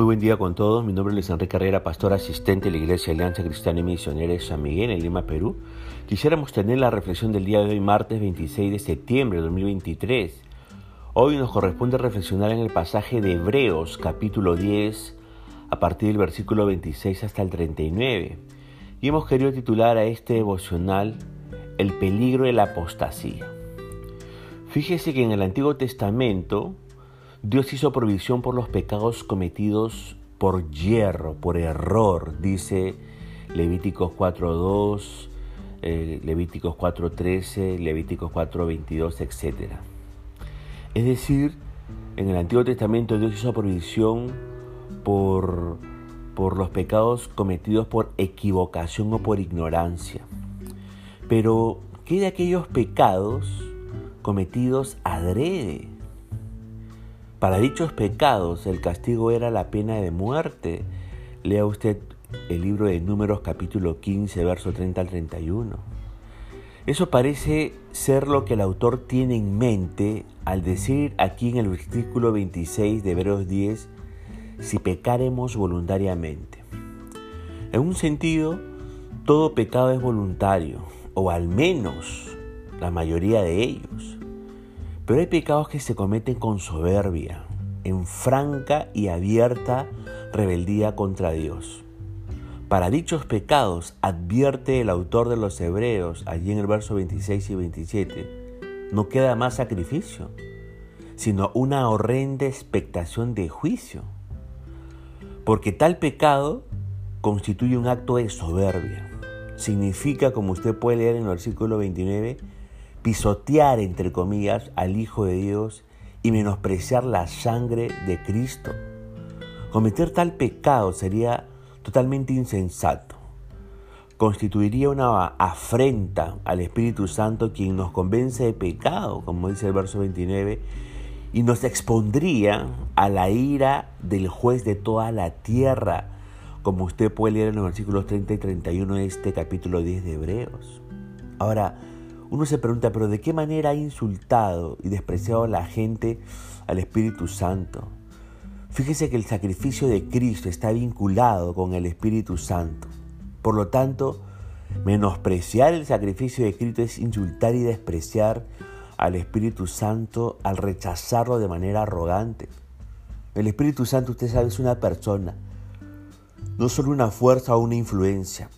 Muy buen día con todos. Mi nombre es Luis Enrique Carrera, pastor asistente de la Iglesia Alianza Cristiana y Misionera de San Miguel en Lima, Perú. Quisiéramos tener la reflexión del día de hoy, martes 26 de septiembre de 2023. Hoy nos corresponde reflexionar en el pasaje de Hebreos, capítulo 10, a partir del versículo 26 hasta el 39. Y hemos querido titular a este devocional El peligro de la apostasía. Fíjese que en el Antiguo Testamento Dios hizo provisión por los pecados cometidos por hierro, por error, dice Levíticos 4.2, eh, Levíticos 4.13, Levíticos 4.22, etc. Es decir, en el Antiguo Testamento Dios hizo provisión por, por los pecados cometidos por equivocación o por ignorancia. Pero, ¿qué de aquellos pecados cometidos adrede? Para dichos pecados el castigo era la pena de muerte. Lea usted el libro de Números capítulo 15, verso 30 al 31. Eso parece ser lo que el autor tiene en mente al decir aquí en el versículo 26 de Hebreos 10, si pecaremos voluntariamente. En un sentido, todo pecado es voluntario, o al menos la mayoría de ellos. Pero hay pecados que se cometen con soberbia, en franca y abierta rebeldía contra Dios. Para dichos pecados, advierte el autor de los Hebreos, allí en el verso 26 y 27, no queda más sacrificio, sino una horrenda expectación de juicio. Porque tal pecado constituye un acto de soberbia. Significa, como usted puede leer en el versículo 29, pisotear, entre comillas, al Hijo de Dios y menospreciar la sangre de Cristo. Cometer tal pecado sería totalmente insensato. Constituiría una afrenta al Espíritu Santo quien nos convence de pecado, como dice el verso 29, y nos expondría a la ira del juez de toda la tierra, como usted puede leer en los versículos 30 y 31 de este capítulo 10 de Hebreos. Ahora, uno se pregunta, pero ¿de qué manera ha insultado y despreciado a la gente al Espíritu Santo? Fíjese que el sacrificio de Cristo está vinculado con el Espíritu Santo. Por lo tanto, menospreciar el sacrificio de Cristo es insultar y despreciar al Espíritu Santo al rechazarlo de manera arrogante. El Espíritu Santo, usted sabe, es una persona, no solo una fuerza o una influencia.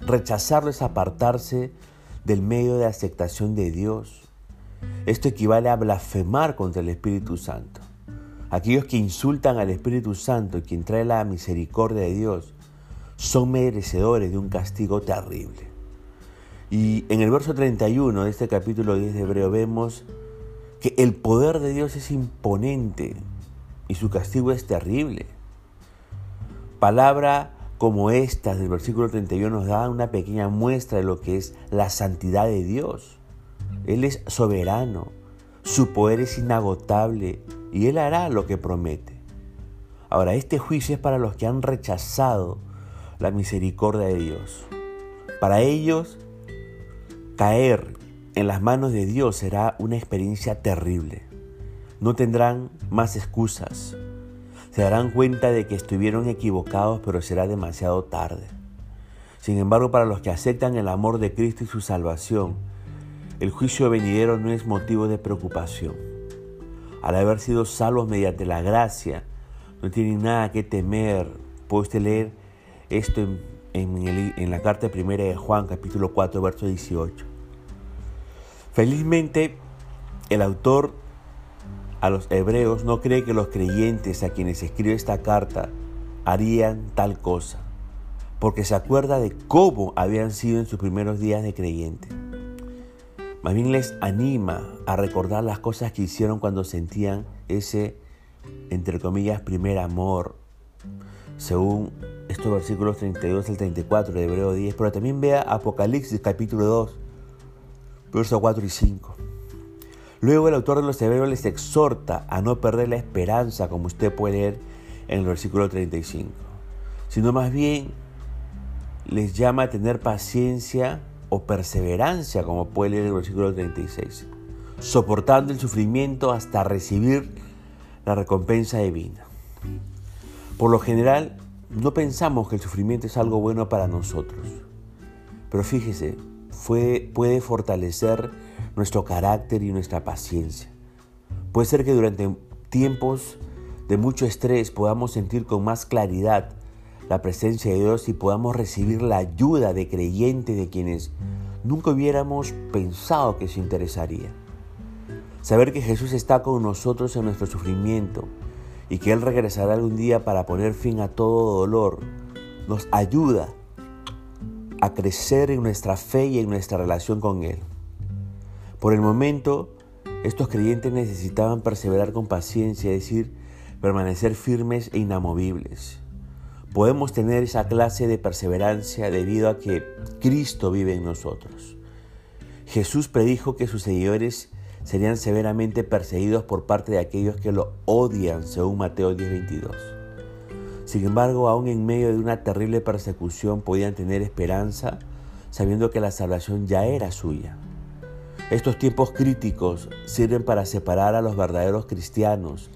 Rechazarlo es apartarse del medio de aceptación de Dios. Esto equivale a blasfemar contra el Espíritu Santo. Aquellos que insultan al Espíritu Santo, quien trae la misericordia de Dios, son merecedores de un castigo terrible. Y en el verso 31 de este capítulo 10 de Hebreo vemos que el poder de Dios es imponente y su castigo es terrible. Palabra como estas del versículo 31 nos da una pequeña muestra de lo que es la santidad de Dios. Él es soberano, su poder es inagotable y Él hará lo que promete. Ahora, este juicio es para los que han rechazado la misericordia de Dios. Para ellos, caer en las manos de Dios será una experiencia terrible. No tendrán más excusas se darán cuenta de que estuvieron equivocados, pero será demasiado tarde. Sin embargo, para los que aceptan el amor de Cristo y su salvación, el juicio venidero no es motivo de preocupación. Al haber sido salvos mediante la gracia, no tienen nada que temer. Puede usted leer esto en, en la carta primera de Juan, capítulo 4, verso 18. Felizmente, el autor a los hebreos no cree que los creyentes a quienes escribe esta carta harían tal cosa, porque se acuerda de cómo habían sido en sus primeros días de creyente. Más bien les anima a recordar las cosas que hicieron cuando sentían ese, entre comillas, primer amor, según estos versículos 32 al 34 de Hebreo 10, pero también vea Apocalipsis capítulo 2, versos 4 y 5. Luego el autor de los Hebreos les exhorta a no perder la esperanza, como usted puede leer en el versículo 35, sino más bien les llama a tener paciencia o perseverancia, como puede leer el versículo 36, soportando el sufrimiento hasta recibir la recompensa divina. Por lo general, no pensamos que el sufrimiento es algo bueno para nosotros. Pero fíjese, puede fortalecer nuestro carácter y nuestra paciencia. Puede ser que durante tiempos de mucho estrés podamos sentir con más claridad la presencia de Dios y podamos recibir la ayuda de creyentes de quienes nunca hubiéramos pensado que se interesaría. Saber que Jesús está con nosotros en nuestro sufrimiento y que Él regresará algún día para poner fin a todo dolor nos ayuda a crecer en nuestra fe y en nuestra relación con Él. Por el momento, estos creyentes necesitaban perseverar con paciencia, es decir, permanecer firmes e inamovibles. Podemos tener esa clase de perseverancia debido a que Cristo vive en nosotros. Jesús predijo que sus seguidores serían severamente perseguidos por parte de aquellos que lo odian, según Mateo 10:22. Sin embargo, aún en medio de una terrible persecución podían tener esperanza sabiendo que la salvación ya era suya. Estos tiempos críticos sirven para separar a los verdaderos cristianos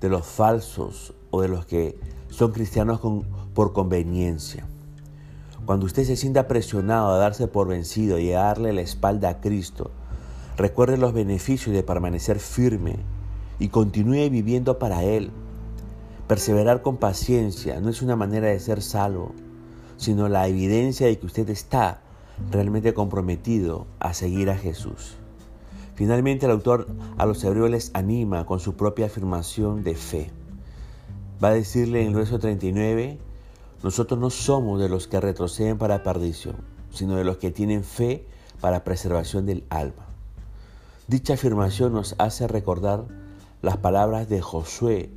de los falsos o de los que son cristianos por conveniencia. Cuando usted se sienta presionado a darse por vencido y a darle la espalda a Cristo, recuerde los beneficios de permanecer firme y continúe viviendo para Él. Perseverar con paciencia no es una manera de ser salvo, sino la evidencia de que usted está realmente comprometido a seguir a Jesús. Finalmente el autor a los hebreos les anima con su propia afirmación de fe. Va a decirle en el verso 39, nosotros no somos de los que retroceden para perdición, sino de los que tienen fe para preservación del alma. Dicha afirmación nos hace recordar las palabras de Josué,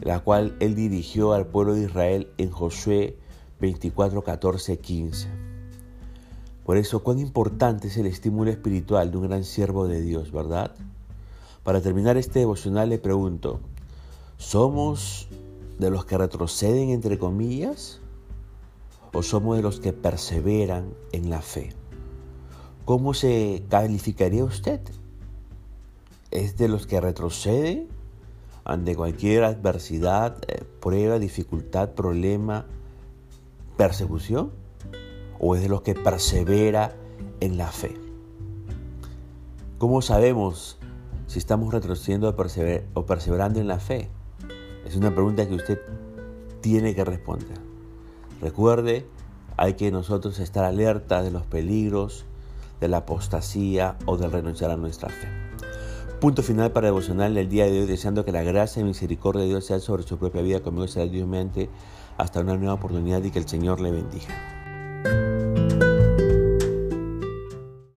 la cual él dirigió al pueblo de Israel en Josué 24, 14, 15. Por eso, cuán importante es el estímulo espiritual de un gran siervo de Dios, ¿verdad? Para terminar este devocional le pregunto, ¿somos de los que retroceden entre comillas o somos de los que perseveran en la fe? ¿Cómo se calificaría usted? ¿Es de los que retroceden ante cualquier adversidad, eh, prueba, dificultad, problema, persecución? o es de los que persevera en la fe? ¿Cómo sabemos si estamos retrocediendo o perseverando en la fe? Es una pregunta que usted tiene que responder. Recuerde, hay que nosotros estar alerta de los peligros de la apostasía o del renunciar a nuestra fe. Punto final para devocional del día de hoy, deseando que la gracia y misericordia de Dios sea sobre su propia vida, conmigo será Dios mente, hasta una nueva oportunidad y que el Señor le bendiga.